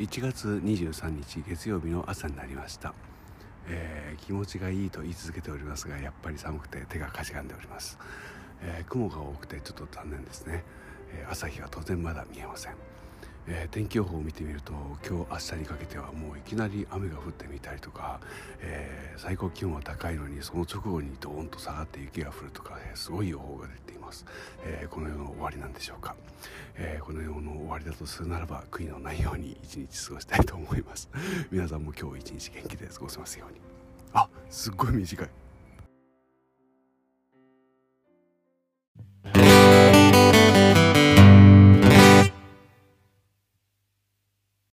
1月23日月曜日の朝になりました、えー、気持ちがいいと言い続けておりますがやっぱり寒くて手がかじかんでおります、えー、雲が多くてちょっと残念ですね、え朝日は当然まだ見えません。えー、天気予報を見てみると今日明日にかけてはもういきなり雨が降ってみたりとか、えー、最高気温は高いのにその直後にドーンと下がって雪が降るとか、えー、すごい予報が出ています、えこの世の終わりなんでしょうか、えこの世の終わりだとするならば悔いのないように一日過ごしたいと思います。皆さんも今日一日元気で過ごせますように。あすっごい短い。